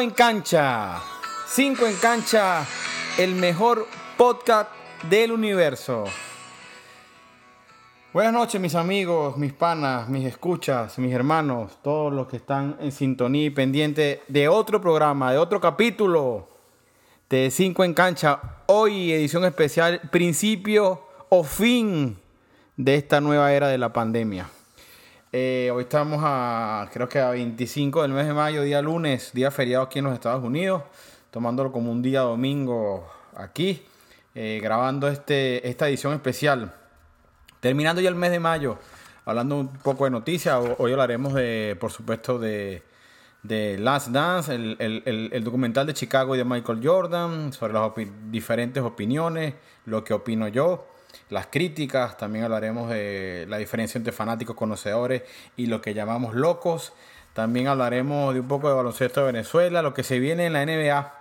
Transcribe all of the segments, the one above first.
En cancha. Cinco en cancha, el mejor podcast del universo. Buenas noches mis amigos, mis panas, mis escuchas, mis hermanos, todos los que están en sintonía y pendiente de otro programa, de otro capítulo de Cinco en cancha. Hoy edición especial, principio o fin de esta nueva era de la pandemia. Eh, hoy estamos a, creo que a 25 del mes de mayo, día lunes, día feriado aquí en los Estados Unidos, tomándolo como un día domingo aquí, eh, grabando este, esta edición especial. Terminando ya el mes de mayo, hablando un poco de noticias, hoy hablaremos de, por supuesto, de, de Last Dance, el, el, el, documental de Chicago y de Michael Jordan, sobre las diferentes opiniones, lo que opino yo las críticas, también hablaremos de la diferencia entre fanáticos conocedores y lo que llamamos locos. También hablaremos de un poco de baloncesto de Venezuela, lo que se viene en la NBA,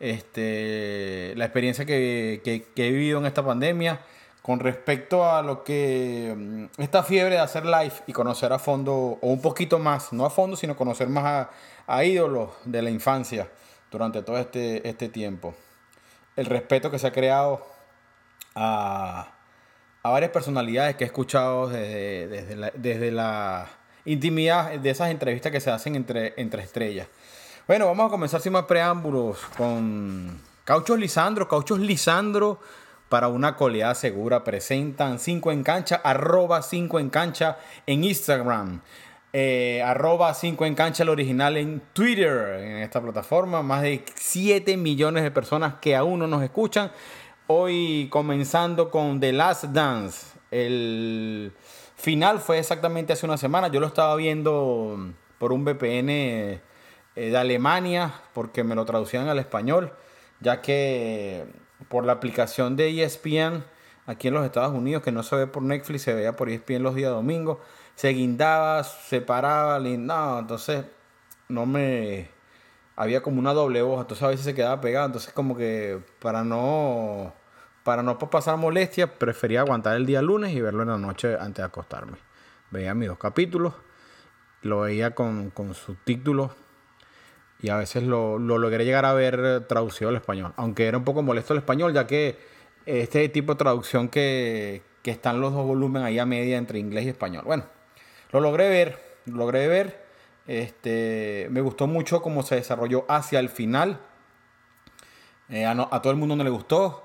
este, la experiencia que, he vivido en esta pandemia con respecto a lo que mm, esta fiebre de hacer live y conocer a fondo, o un poquito más, no a fondo, sino conocer más a, a ídolos de la infancia durante todo este, este tiempo. El respeto que se ha creado a, varias personalidades que he escuchado desde, la, intimidad de esas entrevistas que se hacen entre, entre estrellas. Bueno, vamos a comenzar sin más preámbulos con Cauchos Lisandro. Cauchos Lisandro para una coleada segura presentan 5 en cancha, arroba 5 en cancha en Instagram. Eh, arroba 5 en cancha el original en Twitter, en esta plataforma. Más de 7 millones de personas que aún no nos escuchan. Hoy comenzando con The Last Dance. El final fue exactamente hace una semana. Yo lo estaba viendo por un VPN eh, de Alemania porque me lo traducían al español, ya que por la aplicación de ESPN aquí en los Estados Unidos, que no se ve por Netflix, se veía por ESPN los días domingos, se guindaba, se paraba, no, entonces no me había como una doble hoja, entonces a veces se quedaba pegado, entonces como que para no para no pasar molestias, prefería aguantar el día lunes y verlo en la noche antes de acostarme. Veía mis dos capítulos, lo veía con, con subtítulos y a veces lo, lo, logré llegar a ver traducido al español, aunque era un poco molesto el español, ya que este tipo de traducción que, que están los dos volúmenes ahí a media entre inglés y español. Bueno, lo logré ver, lo logré ver este, me gustó mucho cómo se desarrolló hacia el final. Eh, a, todo el mundo no le gustó.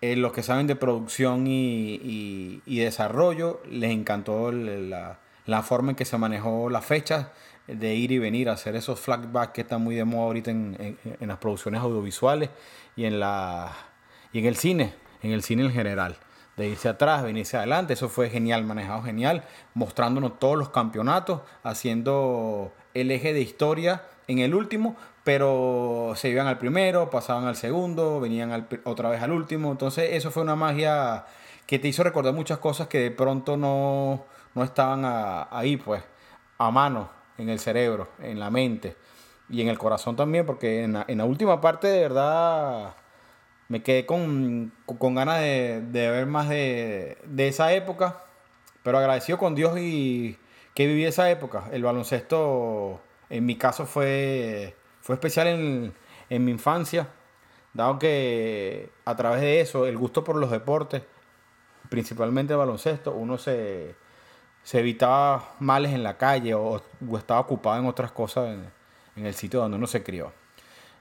Eh, los que saben de producción y, desarrollo, les encantó la, forma en que se manejó la fecha de ir y venir, hacer esos flashbacks que están muy de moda ahorita en, las producciones audiovisuales y en, la, y en el cine, en el cine en general de irse atrás, venirse adelante. Eso fue genial, manejado genial, mostrándonos todos los campeonatos, haciendo el eje de historia en el último, pero se iban al primero, pasaban al segundo, venían otra vez al último. Entonces eso fue una magia que te hizo recordar muchas cosas que de pronto no, estaban ahí, pues, a mano, en el cerebro, en la mente y en el corazón también, porque en la última parte de verdad me quedé con, ganas de, ver más de, esa época, pero agradecido con Dios y que viví esa época. El baloncesto, en mi caso, fue, fue especial en, mi infancia, dado que a través de eso, el gusto por los deportes, principalmente el baloncesto, uno se, evitaba males en la calle o, estaba ocupado en otras cosas en, en el sitio donde uno se crió.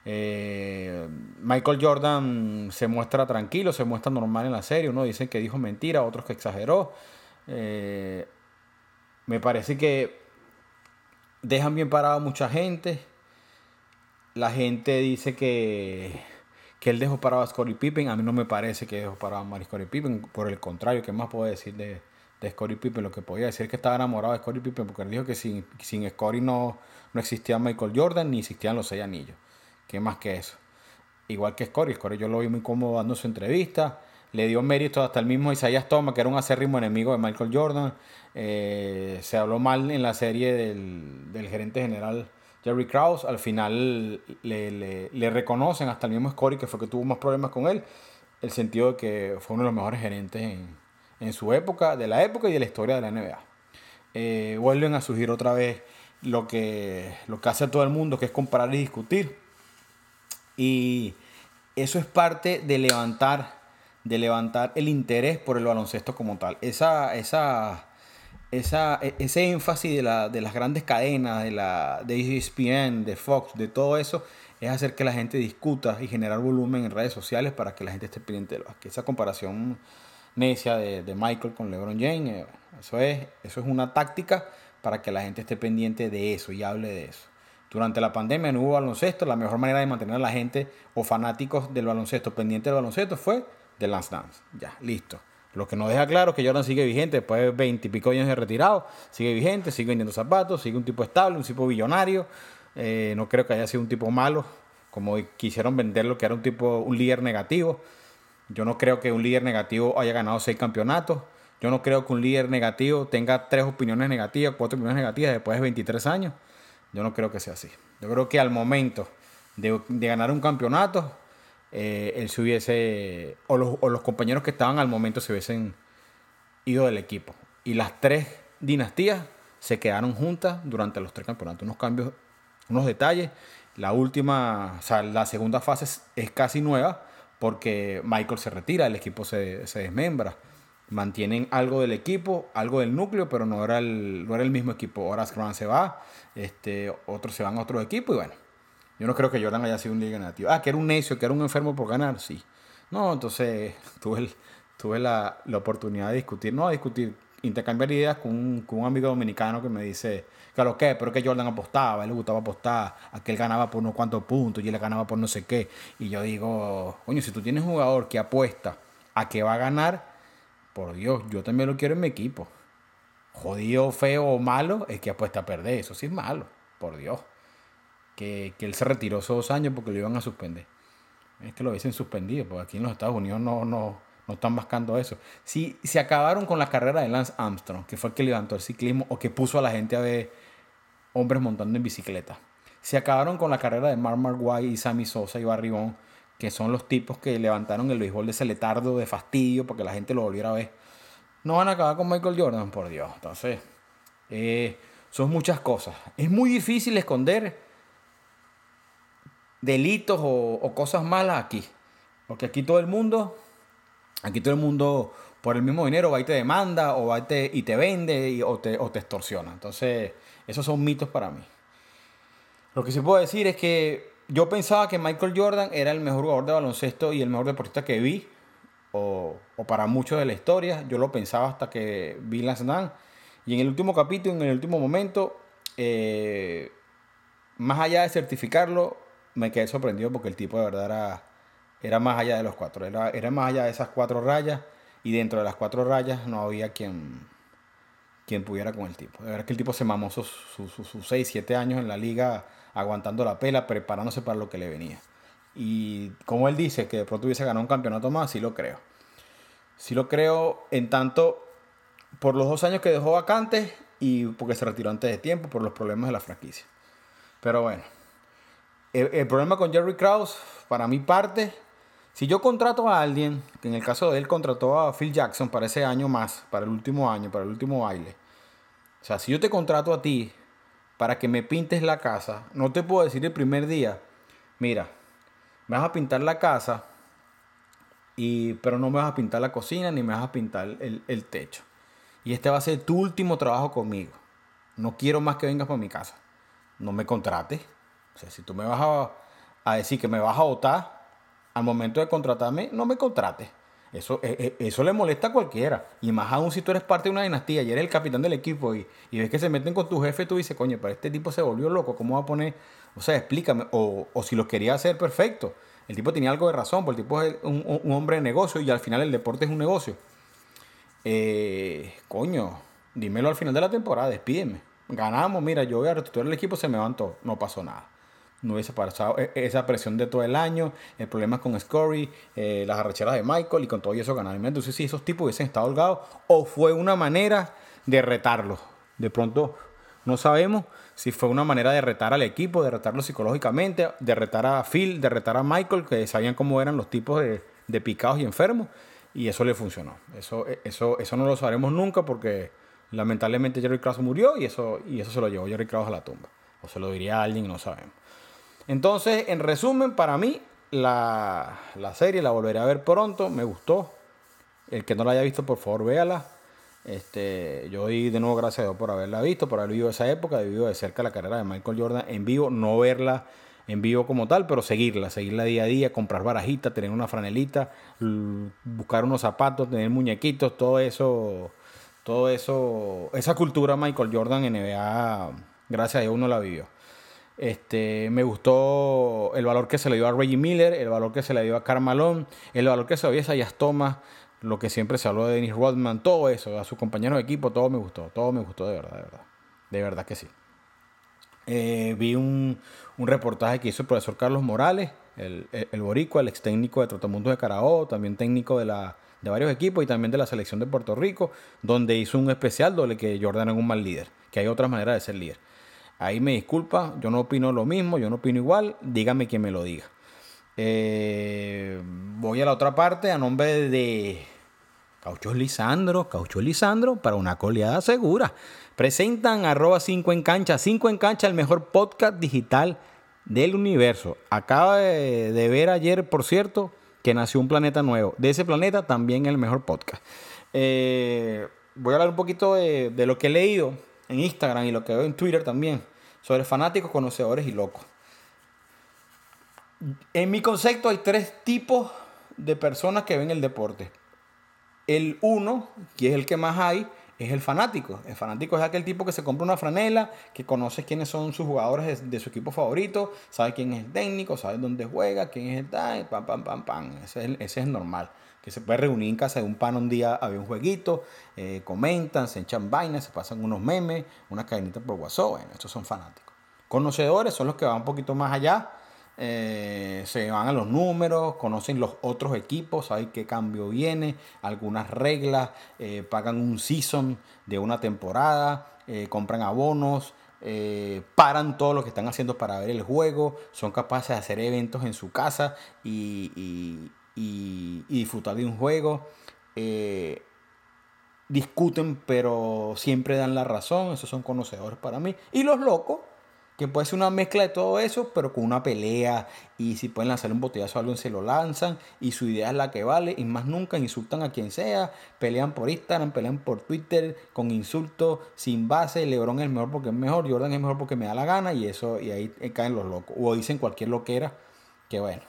Eh, Michael Jordan se muestra tranquilo, se muestra normal en la serie. Uno dice que dijo mentira, otros que exageró. Eh, me parece que dejan bien parado a mucha gente. La gente dice que, que él dejó parado a Scottie Pippen. A mí no me parece que dejó parado a Scottie Pippen. Por el contrario, ¿qué más puedo decir de, de Scottie Pippen? Lo que podía decir es que estaba enamorado de Scottie Pippen porque él dijo que sin, sin Scottie no, no existía Michael Jordan ni existían los seis anillos. ¿Qué más que eso? Igual que Scory. Scory yo lo vi muy cómodo dando su entrevista. Le dio mérito hasta el mismo Isaías Thomas, que era un acérrimo enemigo de Michael Jordan. Eh, se habló mal en la serie del, gerente general Jerry Krause. Al final le, reconocen hasta el mismo Scory, que fue que tuvo más problemas con él. El sentido de que fue uno de los mejores gerentes en, su época, de la época y de la historia de la NBA. Eh, vuelven a surgir otra vez lo que, lo que hace todo el mundo, que es comparar y discutir. Y eso es parte de levantar, de levantar el interés por el baloncesto como tal. Esa, esa, esa, e, ese énfasis de, la, de las grandes cadenas, de, la, de ESPN, de Fox, de todo eso, es hacer que la gente discuta y generar volumen en redes sociales para que la gente esté pendiente de lo que esa comparación necia de, de, Michael con LeBron James, eh, eso es, eso es una táctica para que la gente esté pendiente de eso y hable de eso. Durante la pandemia no hubo baloncesto, la mejor manera de mantener a la gente o fanáticos del baloncesto pendiente del baloncesto fue de Lance Dance. Ya, listo. Lo que nos deja claro es que Jordan sigue vigente después de 20 y pico años de retirado, sigue vigente, sigue vendiendo zapatos, sigue un tipo estable, un tipo billonario. Eh, no creo que haya sido un tipo malo, como quisieron venderlo, que era un tipo, un líder negativo. Yo no creo que un líder negativo haya ganado seis campeonatos. Yo no creo que un líder negativo tenga tres opiniones negativas, cuatro opiniones negativas después de 23 años. Yo no creo que sea así. Yo creo que al momento de, ganar un campeonato, eh, él se hubiese, o los, o los compañeros que estaban al momento se hubiesen ido del equipo. Y las tres dinastías se quedaron juntas durante los tres campeonatos. Unos cambios, unos detalles. La última, o sea, la segunda fase es, casi nueva porque Michael se retira, el equipo se, se, desmembra. Mantienen algo del equipo, algo del núcleo, pero no era el, no era el mismo equipo. Ahora Grant se va, este, otros se van a otro equipo y bueno. Yo no creo que Jordan haya sido un liga negativo. Ah, que era un necio, que era un enfermo por ganar, sí. No, entonces tuve, tuve la, la oportunidad de discutir, no a discutir, intercambiar ideas con un, con un amigo dominicano que me dice, claro que, pero que Jordan apostaba, él le gustaba apostar, a que él ganaba por unos cuantos puntos y él ganaba por no sé qué. Y yo digo, coño, si tú tienes un jugador que apuesta a que va a ganar, por Dios, yo también lo quiero en mi equipo. Jodido, feo o malo, es que apuesta a perder, eso sí es malo, por Dios. Que, él se retiró esos dos años porque lo iban a suspender. Es que lo hubiesen suspendido, porque aquí en los Estados Unidos no, no, no están buscando eso. Si se acabaron con la carrera de Lance Armstrong, que fue el que levantó el ciclismo o que puso a la gente a ver hombres montando en bicicleta. Se acabaron con la carrera de Mark Marguay y Sammy Sosa y Barry Bond, que son los tipos que levantaron el béisbol de ese letardo de fastidio para que la gente lo volviera a ver. No van a acabar con Michael Jordan, por Dios. Entonces, eh, son muchas cosas. Es muy difícil esconder delitos o, cosas malas aquí. Porque aquí todo el mundo Aquí todo el mundo por el mismo dinero va y te demanda o va y te, y te vende o, te, o te extorsiona. Entonces, esos son mitos para mí. Lo que sí puedo decir es que yo pensaba que Michael Jordan era el mejor jugador de baloncesto y el mejor deportista que vi, o, o para muchos de la historia. Yo lo pensaba hasta que vi Lance Dance. Y en el último capítulo, en el último momento, eh, más allá de certificarlo, me quedé sorprendido porque el tipo de verdad era era más allá de los cuatro, era, era más allá de esas cuatro rayas y dentro de las cuatro rayas no había quien, quien pudiera con el tipo. De verdad que el tipo se mamó sus, sus, seis, siete años en la liga aguantando la pela, preparándose para lo que le venía. Y como él dice que de pronto hubiese ganado un campeonato más, sí lo creo. Sí lo creo en tanto por los dos años que dejó vacantes y porque se retiró antes de tiempo por los problemas de la franquicia. Pero bueno, el, problema con Jerry Krause, para mi parte, si yo contrato a alguien, que en el caso de él contrató a Phil Jackson para ese año más, para el último año, para el último baile. O sea, si yo te contrato a ti para que me pintes la casa, no te puedo decir el primer día, mira, me vas a pintar la casa, y, pero no me vas a pintar la cocina ni me vas a pintar el, el techo. Y este va a ser tu último trabajo conmigo. No quiero más que vengas para mi casa. No me contrates. O sea, si tú me vas a, a decir que me vas a votar, al momento de contratarme, no me contrate. Eso, eh, eh, eso le molesta a cualquiera. Y más aún si tú eres parte de una dinastía y eres el capitán del equipo y, y ves que se meten con tu jefe, tú dices, coño, pero este tipo se volvió loco, ¿cómo va a poner? O sea, explícame. O, o si lo quería hacer, perfecto. El tipo tenía algo de razón, porque el tipo es un, un hombre de negocio y al final el deporte es un negocio. Eh, coño, dímelo al final de la temporada, despídeme. Ganamos, mira, yo voy a restituir el equipo, se me levantó, no pasó nada no hubiese pasado e, esa presión de todo el año, el problema con Scurry, eh, las arrecheras de Michael y con todo eso ganar. Entonces, si esos tipos hubiesen estado holgados o fue una manera de retarlos. De pronto, no sabemos si fue una manera de retar al equipo, de retarlo psicológicamente, de retar a Phil, de retar a Michael, que sabían cómo eran los tipos de, de picados y enfermos, y eso le funcionó. Eso, eso, eso no lo sabremos nunca porque Lamentablemente Jerry Krause murió y eso, y eso se lo llevó Jerry Krause a la tumba. O se lo diría a alguien, no sabemos. Entonces, en resumen, para mí, la, la serie la volveré a ver pronto. Me gustó. El que no la haya visto, por favor, véala. Este, yo doy de nuevo gracias a Dios por haberla visto, por haber vivido esa época, vivido de cerca la carrera de Michael Jordan en vivo, no verla en vivo como tal, pero seguirla, seguirla día a día, comprar barajitas, tener una franelita, buscar unos zapatos, tener muñequitos, todo eso, todo eso, esa cultura Michael Jordan en NBA, gracias a Dios uno la vivió. Este, me gustó el valor que se le dio a Reggie Miller, el valor que se le dio a Carmalón, el valor que se le dio a Sayas Thomas, lo que siempre se habló de Dennis Rodman, todo eso, a sus compañeros de equipo, todo me gustó, todo me gustó de verdad, de verdad. De verdad que sí. Eh, vi un, reportaje que hizo el profesor Carlos Morales, el, el, boricua, el ex técnico de Trotamundos de Carabobo, también técnico de, la, de varios equipos y también de la selección de Puerto Rico, donde hizo un especial donde que Jordan es un mal líder, que hay otras maneras de ser líder. Ahí me disculpa, yo no opino lo mismo, yo no opino igual, dígame quien me lo diga. Eh, voy a la otra parte a nombre de Caucho Lisandro, Caucho Lisandro para una coleada segura. Presentan arroba 5 en cancha. 5 en cancha, el mejor podcast digital del universo. Acaba de, ver ayer, por cierto, que nació un planeta nuevo. De ese planeta también el mejor podcast. Eh, voy a hablar un poquito de, de, lo que he leído en Instagram y lo que veo en Twitter también sobre fanáticos, conocedores y locos. En mi concepto hay tres tipos de personas que ven el deporte. El uno, que es el que más hay, es el fanático. El fanático es aquel tipo que se compra una franela, que conoce quiénes son sus jugadores de, su equipo favorito, sabe quién es el técnico, sabe dónde juega, quién es el tal, pam, pam, pam, pam. Ese es, ese es normal. Se puede reunir en casa de un pan un día, había un jueguito, eh, comentan, se echan vainas, se pasan unos memes, unas cadenitas por WhatsApp. Bueno, estos son fanáticos. Conocedores son los que van un poquito más allá eh, se van a los números, conocen los otros equipos, saben qué cambio viene, algunas reglas, eh, pagan un season de una temporada, compran abonos, paran todo lo que están haciendo para ver el juego, son capaces de hacer eventos en su casa y disfrutar de un juego. discuten, pero siempre dan la razón, esos son conocedores para mí. Y los locos, que puede ser una mezcla de todo eso, pero con una pelea. Y si pueden lanzar un botellazo a alguien, se lo lanzan. Y su idea es la que vale. Y más nunca insultan a quien sea. Pelean por Instagram, pelean por Twitter, con insultos, sin base. Lebron es mejor porque es mejor. Jordan es mejor porque me da la gana. Y eso, y ahí caen los locos. O dicen cualquier loquera. Que bueno.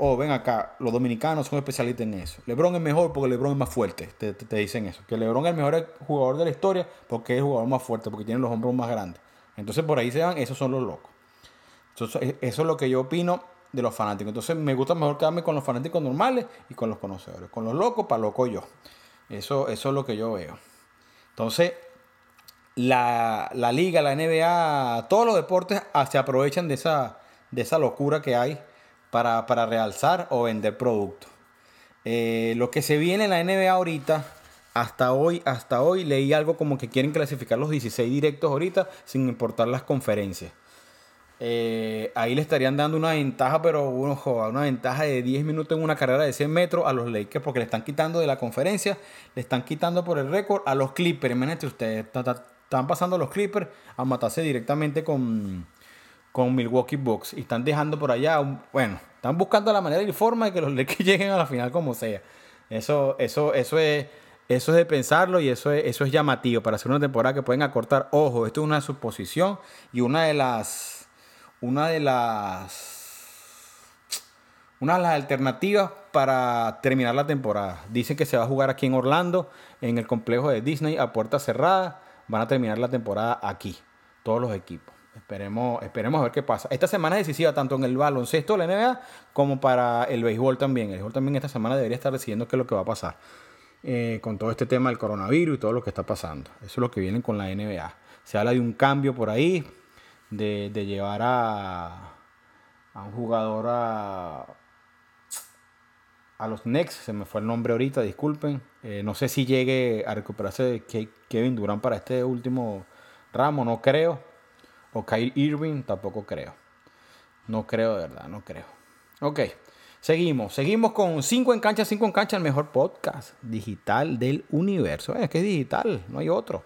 O ven acá, los dominicanos son especialistas en eso. LeBron es mejor porque LeBron es más fuerte. Te, te, dicen eso. Que LeBron es el mejor jugador de la historia porque es el jugador más fuerte, porque tiene los hombros más grandes. Entonces por ahí se van, esos son los locos. Entonces, eso es lo que yo opino de los fanáticos. Entonces me gusta mejor quedarme con los fanáticos normales y con los conocedores. Con los locos, para loco yo. Eso, eso es lo que yo veo. Entonces, la, liga, la NBA, todos los deportes ah, se aprovechan de esa, de esa locura que hay para, realzar o vender productos. Eh, lo que se viene en la NBA ahorita hasta hoy, hasta hoy leí algo como que quieren clasificar los 16 directos ahorita sin importar las conferencias. Eh, ahí le estarían dando una ventaja, pero una ventaja de 10 minutos en una carrera de 100 metros a los Lakers porque le están quitando de la conferencia, le están quitando por el récord a los Clippers. Imagínate ustedes, están pasando los Clippers a matarse directamente con, con Milwaukee Bucks y están dejando por allá, bueno, están buscando la manera y forma de que los Lakers lleguen a la final como sea. Eso, eso, eso es eso es de pensarlo y eso es, eso es llamativo para hacer una temporada que pueden acortar. Ojo, esto es una suposición y una de las. Una de las. Una de las alternativas para terminar la temporada. Dicen que se va a jugar aquí en Orlando, en el complejo de Disney, a puerta cerrada. Van a terminar la temporada aquí, todos los equipos. Esperemos, esperemos a ver qué pasa. Esta semana es decisiva tanto en el baloncesto de la NBA como para el béisbol también. El béisbol también esta semana debería estar decidiendo qué es lo que va a pasar. Eh, con todo este tema del coronavirus y todo lo que está pasando. Eso es lo que viene con la NBA. Se habla de un cambio por ahí, de, llevar a, a, un jugador a, a los Knicks, se me fue el nombre ahorita, disculpen. Eh, no sé si llegue a recuperarse Kevin Durant para este último ramo, no creo. O Kyle Irving, tampoco creo. No creo de verdad, no creo. Ok. Seguimos, seguimos con 5 en cancha, 5 en cancha, el mejor podcast digital del universo. Es que es digital, no hay otro.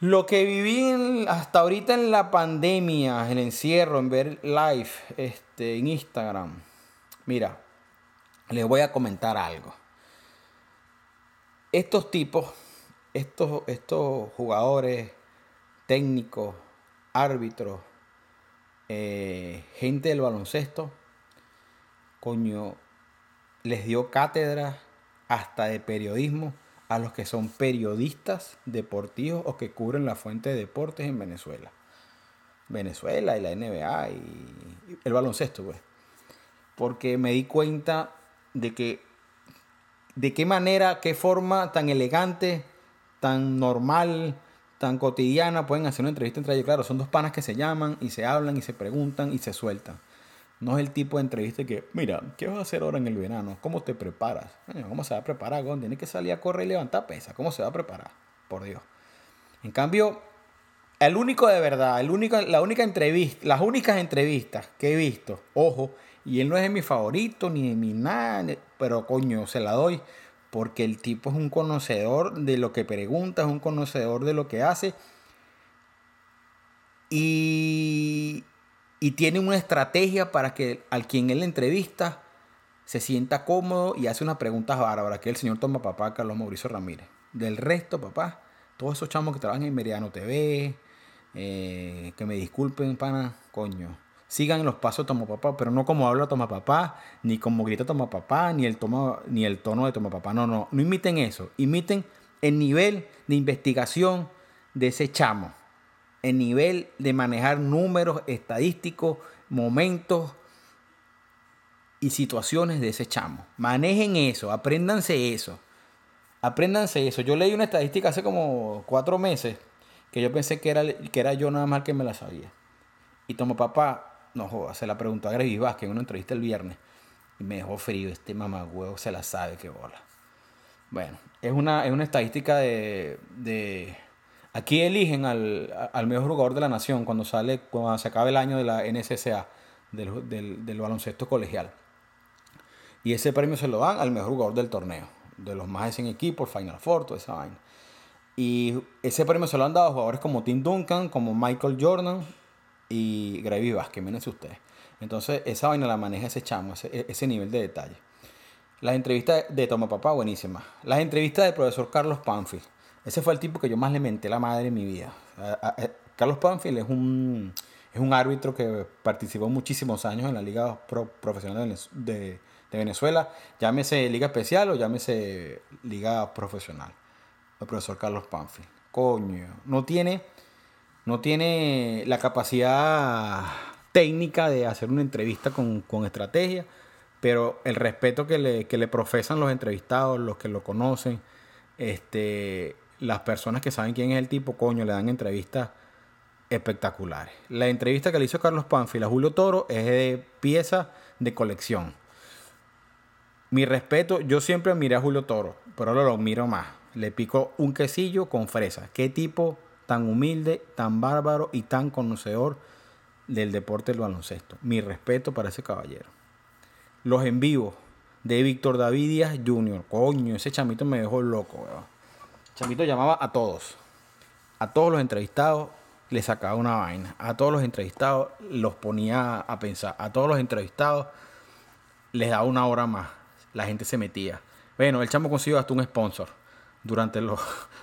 Lo que viví hasta ahorita en la pandemia, el encierro, en ver live este, en Instagram. Mira, les voy a comentar algo. Estos tipos, estos, estos jugadores, técnicos, árbitros, eh, gente del baloncesto, coño, les dio cátedra hasta de periodismo a los que son periodistas deportivos o que cubren la fuente de deportes en Venezuela. Venezuela y la NBA y el baloncesto, pues. Porque me di cuenta de que de qué manera, qué forma tan elegante, tan normal, tan cotidiana pueden hacer una entrevista entre ellos. Claro, son dos panas que se llaman y se hablan y se preguntan y se sueltan. No es el tipo de entrevista que, mira, ¿qué vas a hacer ahora en el verano? ¿Cómo te preparas? ¿Cómo se va a preparar? Tiene que salir a correr y levantar pesa. ¿Cómo se va a preparar? Por Dios. En cambio, el único de verdad, el único, la única entrevista, las únicas entrevistas que he visto, ojo, y él no es de mi favorito ni de mi nada, pero coño, se la doy porque el tipo es un conocedor de lo que pregunta, es un conocedor de lo que hace. Y y tiene una estrategia para que al quien él entrevista se sienta cómodo y hace unas preguntas bárbaras, que el señor toma papá Carlos Mauricio Ramírez. Del resto, papá, todos esos chamos que trabajan en Meridiano TV, eh, que me disculpen, pana, coño. Sigan los pasos de Toma Papá, pero no como habla Toma Papá, ni como grita Toma Papá, ni el, toma, ni el tono de Toma Papá. No, no, no imiten eso. Imiten el nivel de investigación de ese chamo el nivel de manejar números estadísticos, momentos y situaciones de ese chamo. Manejen eso, apréndanse eso. Apréndanse eso. Yo leí una estadística hace como cuatro meses que yo pensé que era, que era yo nada más que me la sabía. Y tomo papá, no joda, se la preguntó a Grevis Vázquez en una entrevista el viernes. Y me dejó frío, este mamagüevo se la sabe que bola. Bueno, es una, es una estadística de Aquí eligen al, mejor jugador de la nación cuando sale, cuando se acabe el año de la NSSA, del, baloncesto colegial. Y ese premio se lo dan al mejor jugador del torneo, de los más de 100 equipos, Final Four, toda esa vaina. Y ese premio se lo han dado a jugadores como Tim Duncan, como Michael Jordan y Gravy Vázquez, mírense ustedes. Entonces, esa vaina la maneja ese chamo, ese, ese nivel de detalle. Las entrevistas de Toma Papá, buenísimas. Las entrevistas del profesor Carlos Panfield ese fue el tipo que yo más le menté la madre en mi vida. Carlos Panfield es un, es un árbitro que participó muchísimos años en la Liga Profesional de, Venezuela. Llámese Liga Especial o llámese Liga Profesional. El profesor Carlos Panfield. Coño, no tiene, no tiene la capacidad técnica de hacer una entrevista con, estrategia, pero el respeto que le, que le profesan los entrevistados, los que lo conocen, este, las personas que saben quién es el tipo, coño, le dan entrevistas espectaculares. La entrevista que le hizo Carlos Panfil a Julio Toro es de pieza de colección. Mi respeto, yo siempre miré a Julio Toro, pero ahora lo miro más. Le pico un quesillo con fresa. Qué tipo tan humilde, tan bárbaro y tan conocedor del deporte del baloncesto. Mi respeto para ese caballero. Los en vivo de Víctor David Díaz Jr. Coño, ese chamito me dejó loco, weón. Chamito llamaba a todos. A todos los entrevistados le sacaba una vaina. A todos los entrevistados los ponía a pensar. A todos los entrevistados les daba una hora más. La gente se metía. Bueno, el chamo consiguió hasta un sponsor. Durante los,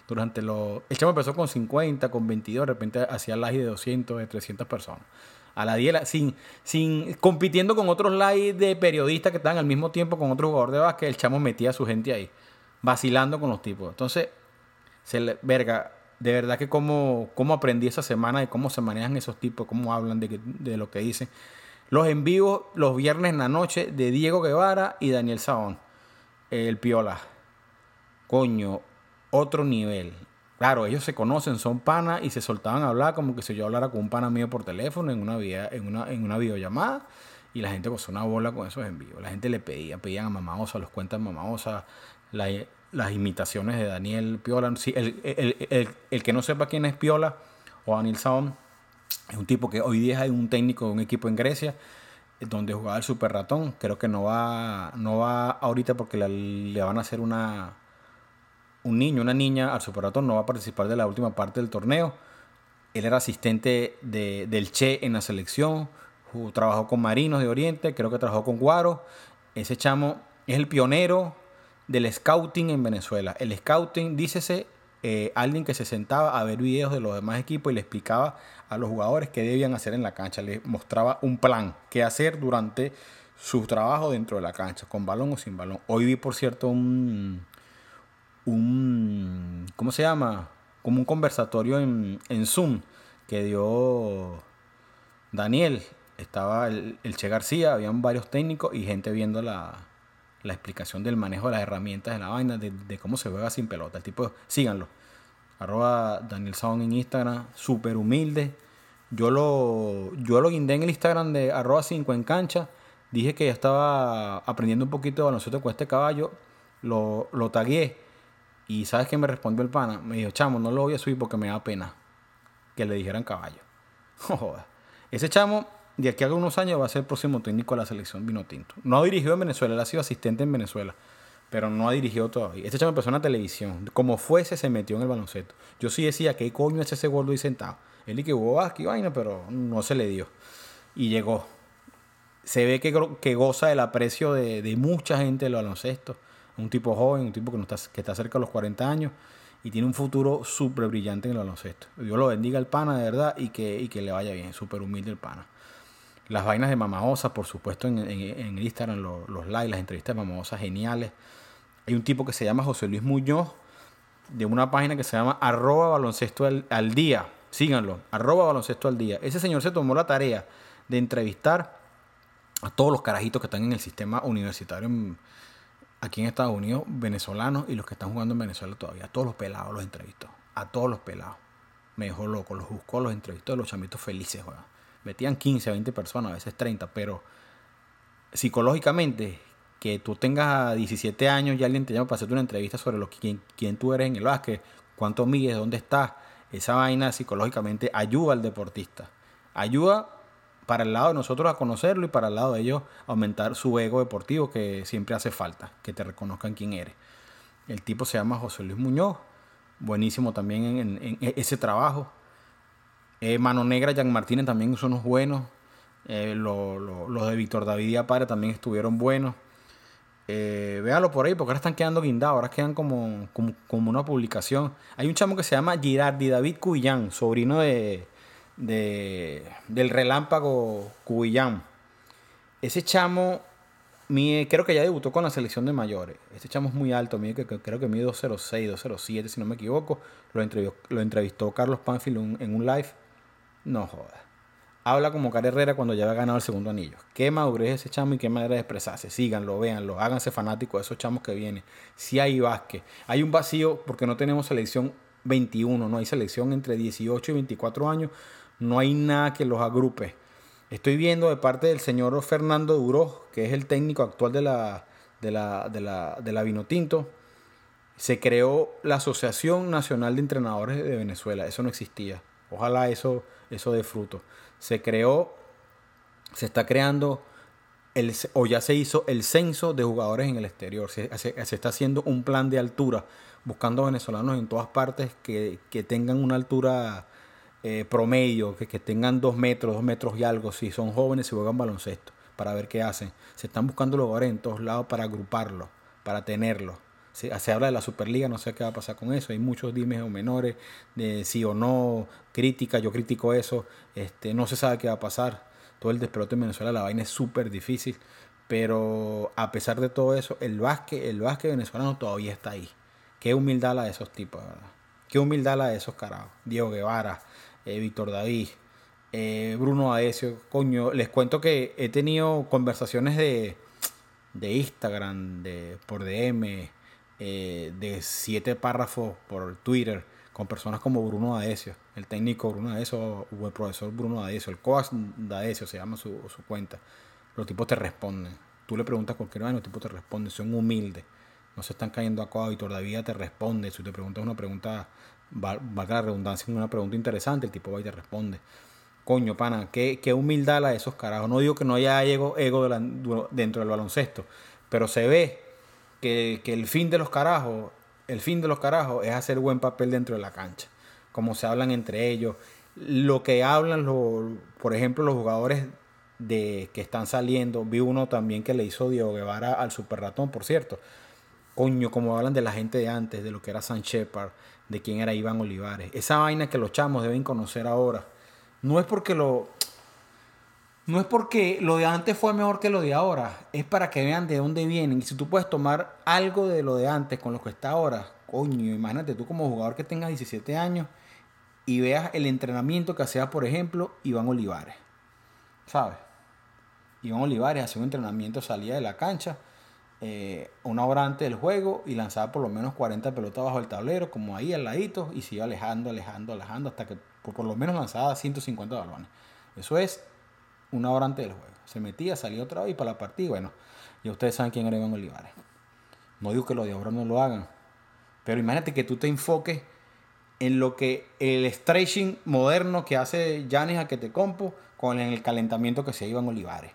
durante los... El chamo empezó con 50, con 22, de repente hacía live de 200, de 300 personas. A la 10, sin, sin, compitiendo con otros live de periodistas que estaban al mismo tiempo con otro jugador de básquet, el chamo metía a su gente ahí, vacilando con los tipos. Entonces, se verga, de verdad que cómo, cómo aprendí esa semana de cómo se manejan esos tipos, cómo hablan de, de lo que dicen. Los en vivo los viernes en la noche de Diego Guevara y Daniel Saón, el Piola. Coño, otro nivel. Claro, ellos se conocen, son panas y se soltaban a hablar como que si yo hablara con un pana mío por teléfono en una, vida, en una, en una videollamada y la gente gozó una bola con esos en vivo. La gente le pedía, pedían a Mamá Osa, los cuentan Mamá Osa, la, las imitaciones de Daniel Piola. el, que no sepa quién es Piola o Daniel Saón, es un tipo que hoy día es un técnico de un equipo en Grecia donde jugaba el Super Ratón. Creo que no va, no va ahorita porque le van a hacer una, un niño, una niña al Super Ratón. No va a participar de la última parte del torneo. Él era asistente de, del Che en la selección. Trabajó con Marinos de Oriente. Creo que trabajó con Guaro. Ese chamo es el pionero del scouting en Venezuela. El scouting, dícese, eh, alguien que se sentaba a ver videos de los demás equipos y le explicaba a los jugadores qué debían hacer en la cancha. Les mostraba un plan, qué hacer durante su trabajo dentro de la cancha, con balón o sin balón. Hoy vi, por cierto, un, un ¿cómo se llama? Como un conversatorio en, en Zoom que dio Daniel. Estaba el, el Che García, habían varios técnicos y gente viendo la, la explicación del manejo de las herramientas de la vaina, de, cómo se juega sin pelota. El tipo, síganlo. Arroba Daniel Saón en Instagram, súper humilde. Yo lo, yo lo guindé en el Instagram de arroba 5 en cancha. Dije que ya estaba aprendiendo un poquito de baloncesto con este caballo. Lo, lo tagué. Y ¿sabes qué me respondió el pana? Me dijo, chamo, no lo voy a subir porque me da pena que le dijeran caballo. Ese chamo de aquí a unos años va a ser el próximo técnico de la selección vino tinto. No ha dirigido en Venezuela, él ha sido asistente en Venezuela, pero no ha dirigido todavía. Este chamo empezó en la televisión, como fuese se metió en el baloncesto. Yo sí decía, ¿qué coño es ese gordo ahí sentado? Él y que hubo aquí vaina, pero no se le dio. Y llegó. Se ve que, que goza del aprecio de, de mucha gente del baloncesto. Un tipo joven, un tipo que, está, que está cerca de los 40 años y tiene un futuro súper brillante en el baloncesto. Dios lo bendiga al pana de verdad y que, y que le vaya bien, súper humilde el pana. Las vainas de Mamaosa, por supuesto, en, en, Instagram, los, los likes, las entrevistas de Mamaosa geniales. Hay un tipo que se llama José Luis Muñoz, de una página que se llama arroba baloncesto al, día. Síganlo, arroba baloncesto al día. Ese señor se tomó la tarea de entrevistar a todos los carajitos que están en el sistema universitario aquí en Estados Unidos, venezolanos y los que están jugando en Venezuela todavía. A todos los pelados los entrevistó. A todos los pelados. Me dejó loco, los buscó, los entrevistó, los chamitos felices, juegan metían 15, 20 personas, a veces 30, pero psicológicamente, que tú tengas 17 años y alguien te llama para hacerte una entrevista sobre lo, quién, quién tú eres en el básquet, cuánto mides, dónde estás, esa vaina psicológicamente ayuda al deportista. Ayuda para el lado de nosotros a conocerlo y para el lado de ellos aumentar su ego deportivo que siempre hace falta, que te reconozcan quién eres. El tipo se llama José Luis Muñoz, buenísimo también en ese trabajo. Eh, Mano Negra, Jan Martínez también son unos buenos. Eh, los de Víctor David y también estuvieron buenos. Eh, véalo por ahí, porque ahora están quedando guindados, ahora quedan como, como, una publicación. Hay un chamo que se llama Girardi David Cubillán, sobrino de, del relámpago Cubillán. Ese chamo, creo que ya debutó con la selección de mayores. Ese chamo es muy alto, que, creo que mide 206, 207, si no me equivoco. Lo entrevistó, lo entrevistó Carlos Panfield en un live no joda. Habla como Cara Herrera cuando ya había ganado el segundo anillo. Qué madurez ese chamo y qué manera de expresarse. Síganlo, véanlo, háganse fanáticos de esos chamos que vienen. Si hay básquet. Hay un vacío porque no tenemos selección 21, no hay selección entre 18 y 24 años. No hay nada que los agrupe. Estoy viendo de parte del señor Fernando Duro, que es el técnico actual de la, de la, de la, de la Vinotinto. Se creó la Asociación Nacional de Entrenadores de Venezuela. Eso no existía. Ojalá eso, eso dé fruto. Se creó, se está creando, el, o ya se hizo el censo de jugadores en el exterior. Se, está haciendo un plan de altura, buscando venezolanos en todas partes que, tengan una altura eh, promedio, que, que, tengan dos metros, dos metros y algo, si son jóvenes, y juegan baloncesto, para ver qué hacen. Se están buscando jugadores en todos lados para agruparlos, para tenerlos se, habla de la Superliga, no sé qué va a pasar con eso. Hay muchos dimes o menores de sí o no, crítica, yo critico eso. Este, no se sabe qué va a pasar. Todo el despelote en Venezuela, la vaina es súper difícil. Pero a pesar de todo eso, el básquet, el venezolano todavía está ahí. Qué humildad la de esos tipos, ¿verdad? Qué humildad la de esos carajos. Diego Guevara, eh, Víctor David, eh, Bruno Aesio. Coño, les cuento que he tenido conversaciones de, de Instagram, de, por DM, eh, de siete párrafos por Twitter con personas como Bruno Daesio, el técnico Bruno Daesio o el profesor Bruno Daesio, el coach Daesio se llama su, cuenta. Los tipos te responden. Tú le preguntas cualquier vaina, los tipos te responden, son humildes. No se están cayendo a codo y todavía te responde. Si te preguntas una pregunta, valga la redundancia, una pregunta interesante, el tipo va y te responde. Coño, pana, qué, qué humildad la de esos carajos. No digo que no haya ego, ego dentro del baloncesto, pero se ve que, que el fin de los carajos, el fin de los carajos es hacer buen papel dentro de la cancha. Como se hablan entre ellos. Lo que hablan, los, por ejemplo, los jugadores de que están saliendo. Vi uno también que le hizo Diego Guevara al Super Ratón, por cierto. Coño, como hablan de la gente de antes, de lo que era San Shepard, de quién era Iván Olivares. Esa vaina que los chamos deben conocer ahora. No es porque lo. No es porque lo de antes fue mejor que lo de ahora. Es para que vean de dónde vienen. Y si tú puedes tomar algo de lo de antes con lo que está ahora, coño, imagínate tú como jugador que tengas 17 años y veas el entrenamiento que hacía, por ejemplo, Iván Olivares. ¿Sabes? Iván Olivares hacía un entrenamiento, salía de la cancha eh, una hora antes del juego y lanzaba por lo menos 40 pelotas bajo el tablero, como ahí al ladito, y se iba alejando, alejando, alejando, hasta que por, lo menos lanzaba 150 balones. Eso es una hora antes del juego. Se metía, salía otra vez y para la partida, bueno, ya ustedes saben quién era Iván Olivares. No digo que los de ahora no lo hagan, pero imagínate que tú te enfoques en lo que el stretching moderno que hace Janis a que te compo con el calentamiento que se Iván Olivares.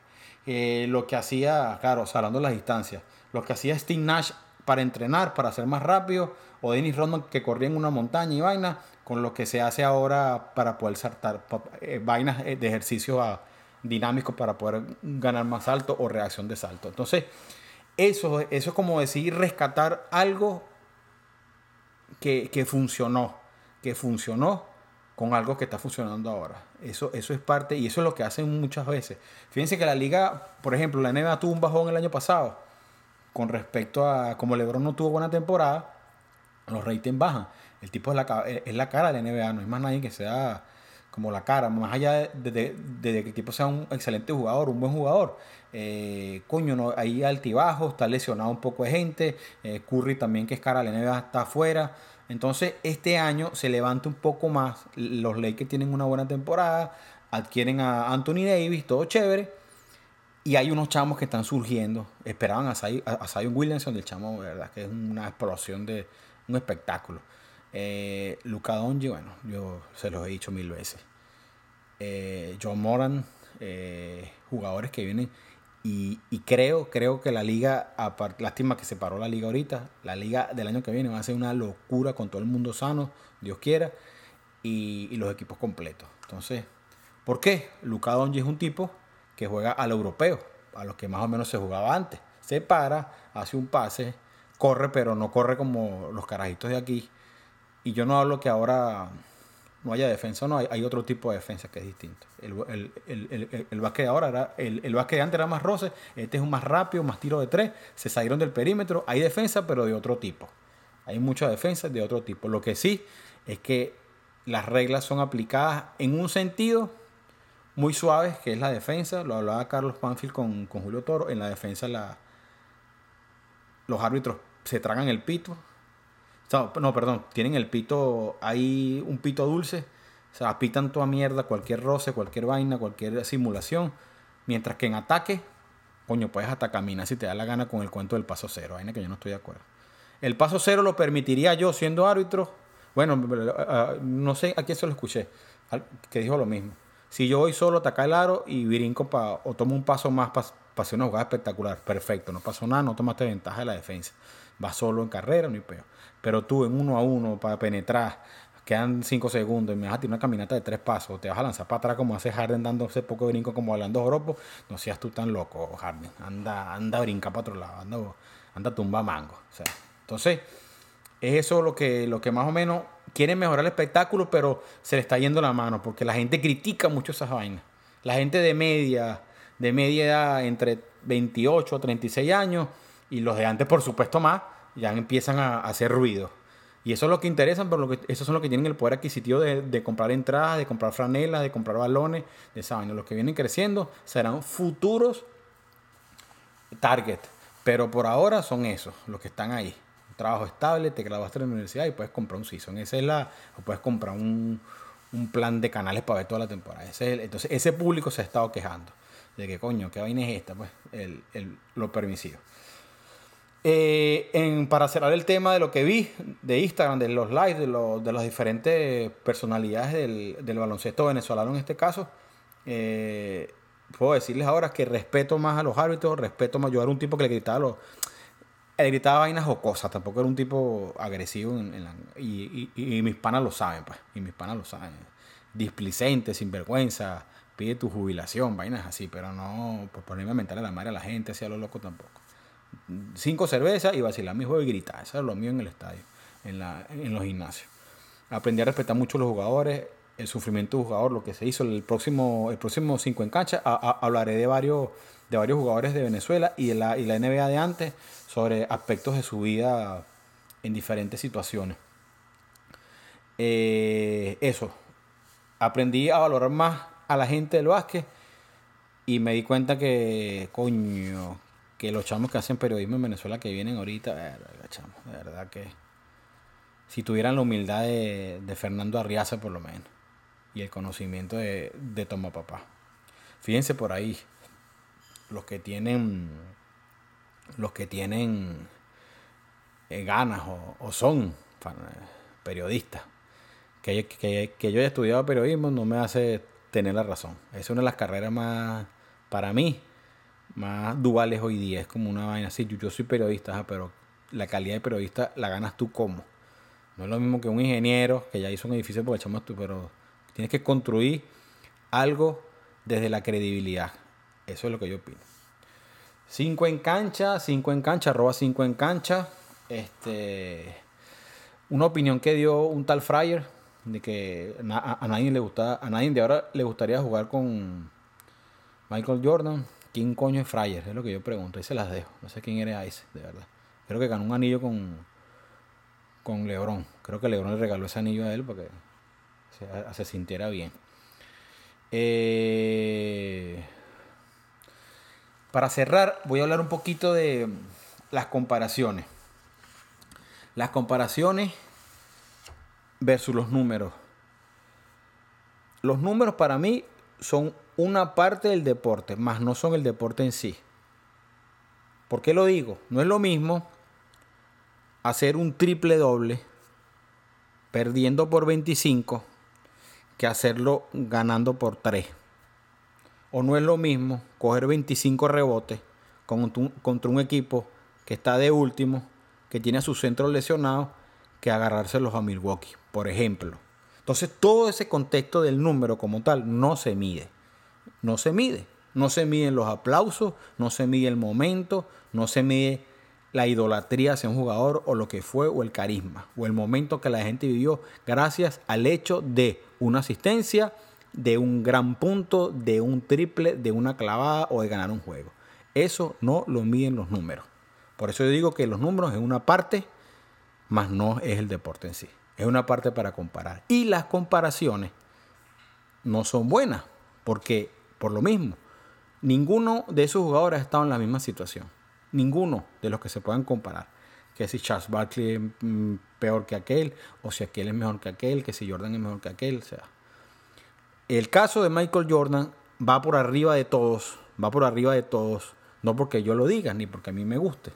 Eh, lo que hacía, claro, hablando de las distancias, lo que hacía Steve Nash para entrenar, para ser más rápido, o Dennis Rodman que corría en una montaña y vaina, con lo que se hace ahora para poder saltar, eh, vainas eh, de ejercicio dinámicos para poder ganar más salto o reacción de salto. Entonces, eso, eso es como decir rescatar algo que, que funcionó, que funcionó con algo que está funcionando ahora. Eso, eso es parte, y eso es lo que hacen muchas veces. Fíjense que la liga, por ejemplo, la NBA tuvo un bajón el año pasado con respecto a como LeBron no tuvo buena temporada, los ratings bajan. El tipo es la, es la cara de la NBA, no es más nadie que sea como la cara, más allá de, que el tipo sea un excelente jugador, un buen jugador. Eh, coño, no, ahí altibajo, está lesionado un poco de gente. Eh, Curry también, que es cara de la NBA, está afuera. Entonces, este año se levanta un poco más. Los Lakers tienen una buena temporada, adquieren a Anthony Davis, todo chévere. Y hay unos chamos que están surgiendo. Esperaban a, Zion, Williamson, del chamo, ¿verdad? Que es una explosión de un espectáculo. Eh, Luca Donji, bueno, yo se los he dicho mil veces. Eh, John Moran, eh, jugadores que vienen y, creo, creo que la liga, lástima que se paró la liga ahorita, la liga del año que viene va a ser una locura con todo el mundo sano, Dios quiera, y, los equipos completos. Entonces, ¿por qué? Luca Donji es un tipo que juega al europeo, a los que más o menos se jugaba antes. Se para, hace un pase, corre, pero no corre como los carajitos de aquí. Y yo no hablo que ahora no haya defensa, no, hay, hay otro tipo de defensa que es distinto. El, el, el, el, básquet de ahora era, el, el básquet de antes era más roce, este es un más rápido, más tiro de tres, se salieron del perímetro, hay defensa, pero de otro tipo. Hay mucha defensa de otro tipo. Lo que sí es que las reglas son aplicadas en un sentido muy suave, que es la defensa. Lo hablaba Carlos Panfield con, con Julio Toro. En la defensa la, los árbitros se tragan el pito, no, perdón, tienen el pito, hay un pito dulce, o sea, pitan toda mierda, cualquier roce, cualquier vaina, cualquier simulación. Mientras que en ataque, coño, puedes hasta caminar si te da la gana con el cuento del paso cero, vaina que yo no estoy de acuerdo. El paso cero lo permitiría yo siendo árbitro. Bueno, no sé a quién se lo escuché, que dijo lo mismo. Si yo voy solo atacar el aro y brinco pa, o tomo un paso más para hacer una jugada espectacular, perfecto, no pasó nada, no tomaste ventaja de la defensa. Va solo en carrera, no hay peor. Pero tú en uno a uno para penetrar, quedan cinco segundos y me vas a tirar una caminata de tres pasos, te vas a lanzar para atrás como hace Harden dando ese poco brinco como hablando joropo, no seas tú tan loco, Harden. Anda, anda brinca para otro lado, anda, anda tumba mango. Entonces, es eso lo que, lo que más o menos quieren mejorar el espectáculo, pero se le está yendo la mano, porque la gente critica mucho esas vainas. La gente de media, de media edad, entre 28 o 36 años, y los de antes, por supuesto, más, ya empiezan a, hacer ruido. Y eso es lo que interesa, pero lo que, esos son los que tienen el poder adquisitivo de, comprar entradas, de comprar franelas, de comprar balones, de esa Los que vienen creciendo serán futuros target. Pero por ahora son esos, los que están ahí. Un trabajo estable, te graduaste en la universidad y puedes comprar un season. Esa es la, o puedes comprar un, plan de canales para ver toda la temporada. entonces, ese público se ha estado quejando de que, coño, ¿qué vaina es esta? Pues el, lo permisivo. Eh, en, para cerrar el tema de lo que vi de Instagram, de los lives, de, de las diferentes personalidades del, baloncesto venezolano en este caso, Eh, puedo decirles ahora que respeto más a los árbitros, respeto más. Yo era un tipo que le gritaba los. Le gritaba vainas jocosas, tampoco era un tipo agresivo. En, la, y, y, mis panas lo saben, pues. Y mis panas lo saben. Displicente, sinvergüenza, pide tu jubilación, vainas así, pero no por ponerme a mentar a la madre a la gente, así a lo loco tampoco. Cinco cervezas y vacilar mi juego y gritar. Eso es lo mío en el estadio, en, la, en los gimnasios. Aprendí a respetar mucho a los jugadores el sufrimiento del jugador, lo que se hizo. El próximo, el próximo 5 en cancha hablaré de varios, de varios jugadores de Venezuela y de la, y la NBA de antes sobre aspectos de su vida en diferentes situaciones. Eh, eso, aprendí a valorar más a la gente del básquet y me di cuenta que, coño, que los chamos que hacen periodismo en Venezuela que vienen ahorita, de verdad que si tuvieran la humildad de, Fernando Arriaza por lo menos y el conocimiento de, de Papá. Fíjense por ahí, los que tienen, los que tienen eh, ganas o, son periodistas. Que, que, que, yo haya estudiado periodismo no me hace tener la razón. Es una de las carreras más, para mí, más duales hoy día. Es como una vaina así. Yo, soy periodista, pero la calidad de periodista la ganas tú como. No es lo mismo que un ingeniero que ya hizo un edificio porque echamos tú, pero Tienes que construir algo desde la credibilidad. Eso es lo que yo opino. 5 en cancha, 5 en cancha, arroba 5 en cancha. Este, una opinión que dio un tal Fryer de que a, nadie le gusta, a nadie de ahora le gustaría jugar con Michael Jordan. ¿Quién coño es Fryer? Es lo que yo pregunto. Ahí se las dejo. No sé quién eres Ice, de verdad. Creo que ganó un anillo con, con LeBron. Creo que LeBron le regaló ese anillo a él porque se, sintiera bien. Eh, para cerrar, voy a hablar un poquito de las comparaciones. Las comparaciones versus los números. Los números para mí son una parte del deporte, más no son el deporte en sí. ¿Por qué lo digo? No es lo mismo hacer un triple doble perdiendo por 25 que hacerlo ganando por 3. O no es lo mismo coger 25 rebotes contra un equipo que está de último, que tiene a su centro lesionado, que agarrárselos a Milwaukee, por ejemplo. Entonces todo ese contexto del número como tal no se mide. No se mide. No se miden los aplausos, no se mide el momento, no se mide la idolatría hacia un jugador o lo que fue o el carisma o el momento que la gente vivió gracias al hecho de una asistencia, de un gran punto, de un triple, de una clavada o de ganar un juego. Eso no lo miden los números. Por eso yo digo que los números es una parte, más no es el deporte en sí. Es una parte para comparar. Y las comparaciones no son buenas, porque por lo mismo, ninguno de esos jugadores ha estado en la misma situación ninguno de los que se puedan comparar. Que si Charles Barkley es mm, peor que aquel, o si aquel es mejor que aquel, que si Jordan es mejor que aquel. Sea, el caso de Michael Jordan va por arriba de todos, va por arriba de todos, no porque yo lo diga, ni porque a mí me guste.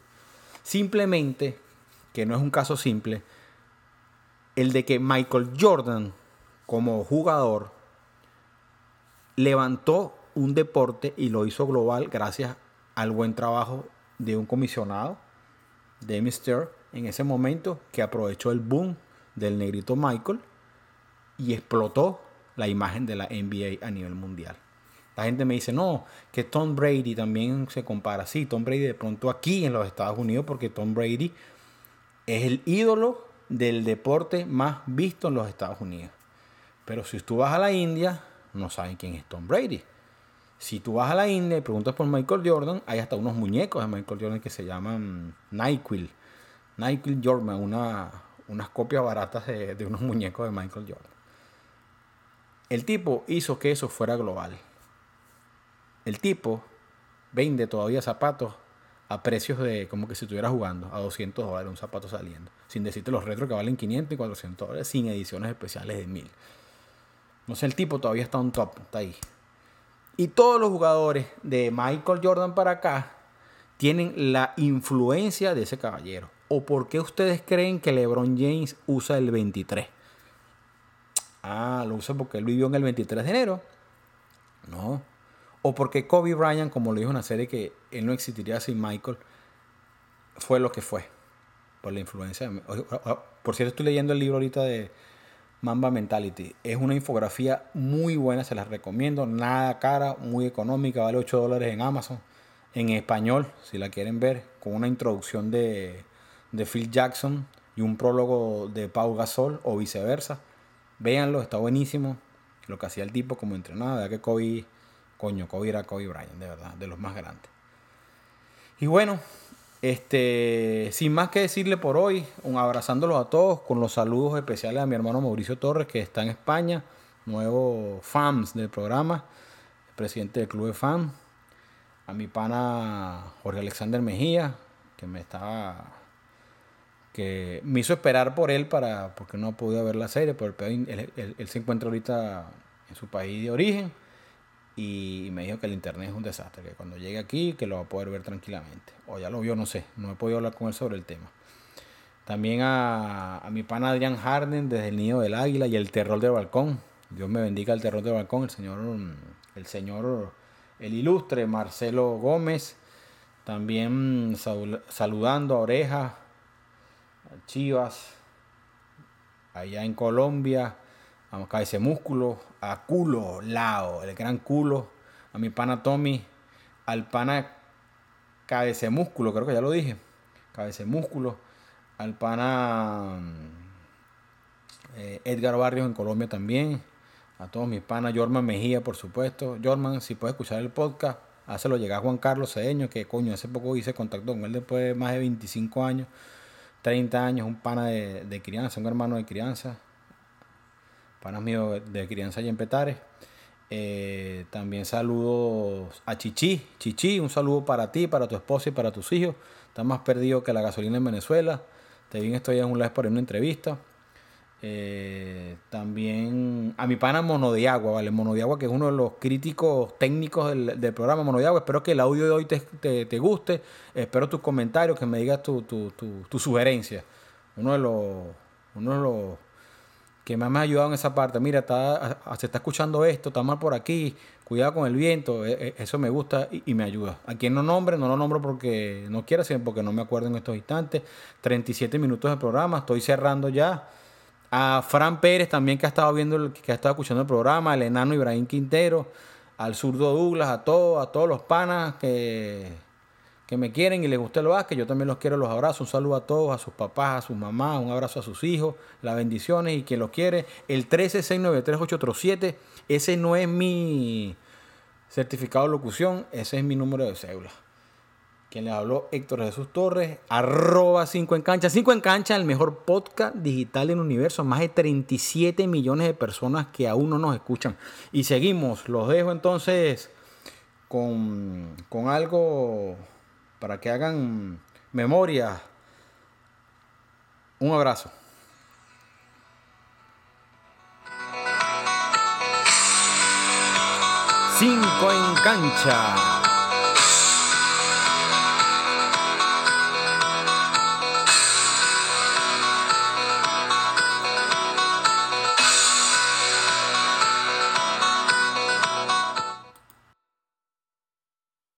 Simplemente, que no es un caso simple, el de que Michael Jordan, como jugador, levantó un deporte y lo hizo global gracias al buen trabajo de un comisionado, de Mister, en ese momento, que aprovechó el boom del negrito Michael y explotó la imagen de la NBA a nivel mundial. La gente me dice, no, que Tom Brady también se compara. Sí, Tom Brady de pronto aquí en los Estados Unidos, porque Tom Brady es el ídolo del deporte más visto en los Estados Unidos. Pero si tú vas a la India, no saben quién es Tom Brady. Si tú vas a la India y preguntas por Michael Jordan, hay hasta unos muñecos de Michael Jordan que se llaman NyQuil. NyQuil Jordan, una, unas copias baratas de, de unos muñecos de Michael Jordan. El tipo hizo que eso fuera global. El tipo vende todavía zapatos a precios de como que si estuviera jugando a 200 dólares un zapato saliendo. Sin decirte los retros que valen 500 y 400 dólares, sin ediciones especiales de 1000. No sé, el tipo todavía está un top, está ahí. Y todos los jugadores de Michael Jordan para acá tienen la influencia de ese caballero. ¿O por qué ustedes creen que LeBron James usa el 23? Ah, lo usa porque él vivió en el 23 de enero. No. O porque Kobe Bryant, como lo dijo en una serie, que él no existiría sin Michael, fue lo que fue. Por la influencia. Por cierto, estoy leyendo el libro ahorita de Mamba Mentality. Es una infografía muy buena, se las recomiendo. Nada cara, muy económica, vale 8 dólares en Amazon. En español, si la quieren ver, con una introducción de, de Phil Jackson y un prólogo de Pau Gasol o viceversa. Véanlo, está buenísimo. Lo que hacía el tipo como entrenador, de que Kobe, coño, Kobe era Kobe Bryant, de verdad, de los más grandes. Y bueno, este, sin más que decirle por hoy, un abrazándolos a todos con los saludos especiales a mi hermano Mauricio Torres, que está en España, nuevo fans del programa, presidente del club de fans, a mi pana Jorge Alexander Mejía, que me estaba que me hizo esperar por él para porque no podía ver la serie, pero él, él, se encuentra ahorita en su país de origen y me dijo que el internet es un desastre, que cuando llegue aquí que lo va a poder ver tranquilamente. O ya lo vio, no sé, no he podido hablar con él sobre el tema. También a, a mi pana Adrián Harden desde el Nido del Águila y el Terror del Balcón. Dios me bendiga el Terror del Balcón, el señor, el señor, el ilustre Marcelo Gómez. También saludando a Oreja, Chivas, allá en Colombia, a ese Músculo, a Culo, Lao, el gran Culo, a mi pana Tommy, al pana Cabece Músculo, creo que ya lo dije, Cabece Músculo, al pana eh, Edgar Barrios en Colombia también, a todos mis panas, Jorman Mejía, por supuesto. Jorman, si puedes escuchar el podcast, hácelo llegar a Juan Carlos Cedeño, que coño, hace poco hice contacto con él después de más de 25 años. 30 años, un pana de, crianza, un hermano de crianza, panas mío de crianza y en Petare. Eh, también saludos a Chichi. Chichi, un saludo para ti, para tu esposa y para tus hijos. Estás más perdido que la gasolina en Venezuela. Te vi en estos días un live por una entrevista. Eh, también a mi pana Mono de Agua, ¿vale? Mono de Agua, que es uno de los críticos técnicos del, programa Mono de Agua. Espero que el audio de hoy te, guste. Espero tus comentarios, que me digas tu, tu, tu, sugerencia. Uno de los, uno de los que más me ha ayudado en esa parte. Mira, está, se está escuchando esto, está mal por aquí, cuidado con el viento. E, e, eso me gusta y, me ayuda. A quien no nombre, no lo nombro porque no quiero, sino porque no me acuerdo en estos instantes. 37 minutos de programa, estoy cerrando ya a Fran Pérez también que ha estado viendo, que ha estado escuchando el programa, al enano Ibrahim Quintero, al zurdo Douglas, a todos, a todos los panas que, que me quieren y les gusta el básquet, yo también los quiero, los abrazo, un saludo a todos, a sus papás, a sus mamás, un abrazo a sus hijos, las bendiciones y quien los quiere, el 136938837, ese no es mi certificado de locución, ese es mi número de cédula. Quien le habló, Héctor Jesús Torres, arroba 5 en cancha. 5 en cancha, el mejor podcast digital del universo. Más de 37 millones de personas que aún no nos escuchan. Y seguimos. Los dejo entonces con, con algo para que hagan memoria. Un abrazo. 5 en cancha.